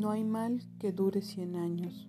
No hay mal que dure cien años.